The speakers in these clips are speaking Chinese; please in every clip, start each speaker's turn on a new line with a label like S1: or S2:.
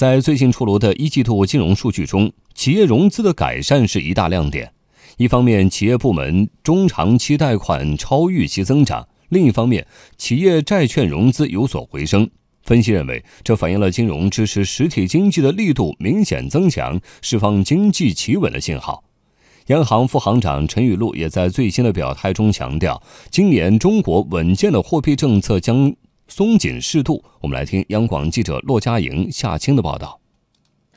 S1: 在最近出炉的一季度金融数据中，企业融资的改善是一大亮点。一方面，企业部门中长期贷款超预期增长；另一方面，企业债券融资有所回升。分析认为，这反映了金融支持实体经济的力度明显增强，释放经济企稳的信号。央行副行长陈雨露也在最新的表态中强调，今年中国稳健的货币政策将松紧适度。我们来听央广记者骆家莹、夏青的报道。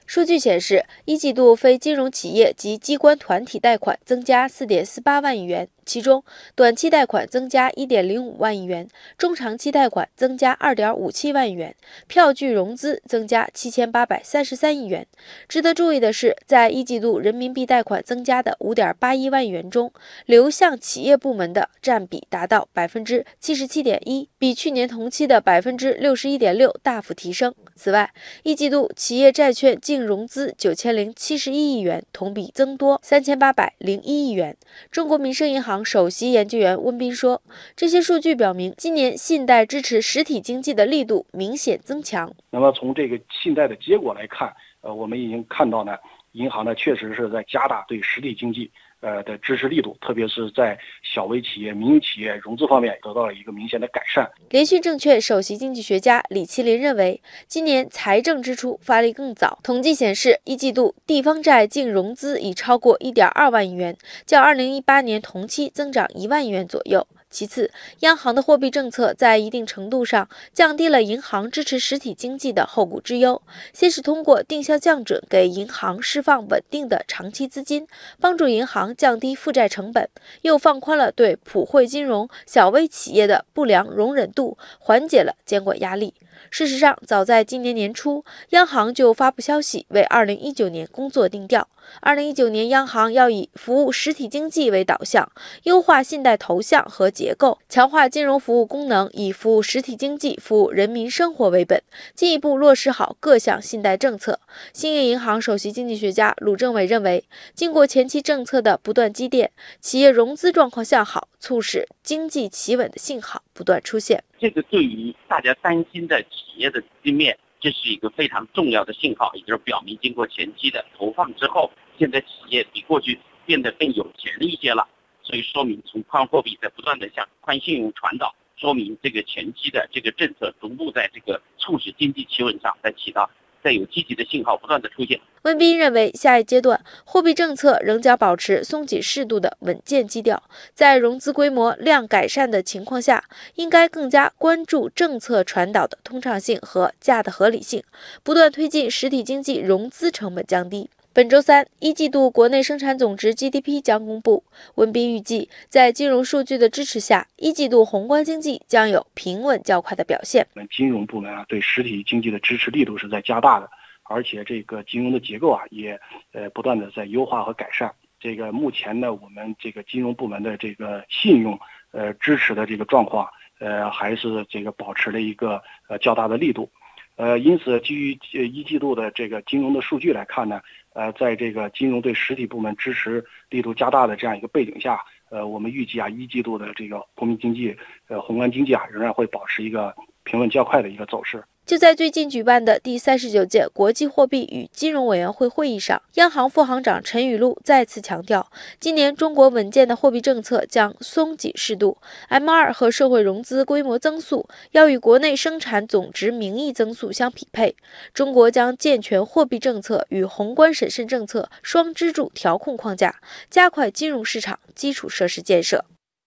S2: 数据显示，一季度非金融企业及机关团体贷款增加四点四八万亿元。其中，短期贷款增加1.05万亿元，中长期贷款增加2.57万亿元，票据融资增加7833亿元。值得注意的是，在一季度人民币贷款增加的5.81万亿元中，流向企业部门的占比达到77.1%，比去年同期的61.6%大幅提升。此外，一季度企业债券净融资9071亿元，同比增多3801亿元。中国民生银行。首席研究员温彬说：“这些数据表明，今年信贷支持实体经济的力度明显增强。
S3: 那么从这个信贷的结果来看，呃，我们已经看到呢，银行呢确实是在加大对实体经济。”呃的支持力度，特别是在小微企业、民营企业融资方面得到了一个明显的改善。
S2: 联讯证券首席经济学家李麒麟认为，今年财政支出发力更早。统计显示，一季度地方债净融资已超过1.2万亿元，较2018年同期增长1万亿元左右。其次，央行的货币政策在一定程度上降低了银行支持实体经济的后顾之忧。先是通过定向降准给银行释放稳定的长期资金，帮助银行降低负债成本；又放宽了对普惠金融小微企业的不良容忍度，缓解了监管压力。事实上，早在今年年初，央行就发布消息，为2019年工作定调。2019年，央行要以服务实体经济为导向，优化信贷投向和结构，强化金融服务功能，以服务实体经济、服务人民生活为本，进一步落实好各项信贷政策。兴业银行首席经济学家鲁政委认为，经过前期政策的不断积淀，企业融资状况向好，促使经济企稳的信号不断出现。
S4: 这个对于大家担心的企业的资金面，这是一个非常重要的信号，也就是表明经过前期的投放之后，现在企业比过去变得更有钱了一些了。所以说明从宽货币在不断的向宽信用传导，说明这个前期的这个政策逐步在这个促使经济企稳上在起到。在有积极的信号不断的出现。
S2: 温彬认为，下一阶段货币政策仍将保持松紧适度的稳健基调，在融资规模量改善的情况下，应该更加关注政策传导的通畅性和价的合理性，不断推进实体经济融资成本降低。本周三，一季度国内生产总值 GDP 将公布。文彬预计，在金融数据的支持下，一季度宏观经济将有平稳较快的表现。
S3: 我们金融部门啊，对实体经济的支持力度是在加大的，而且这个金融的结构啊，也呃不断的在优化和改善。这个目前呢，我们这个金融部门的这个信用呃支持的这个状况，呃还是这个保持了一个呃较大的力度。呃，因此基于一季度的这个金融的数据来看呢。呃，在这个金融对实体部门支持力度加大的这样一个背景下，呃，我们预计啊，一季度的这个国民经济，呃，宏观经济啊，仍然会保持一个平稳较快的一个走势。
S2: 就在最近举办的第三十九届国际货币与金融委员会会议上，央行副行长陈雨露再次强调，今年中国稳健的货币政策将松紧适度，M2 和社会融资规模增速要与国内生产总值名义增速相匹配。中国将健全货币政策与宏观审慎政策双支柱调控框架，加快金融市场基础设施建设。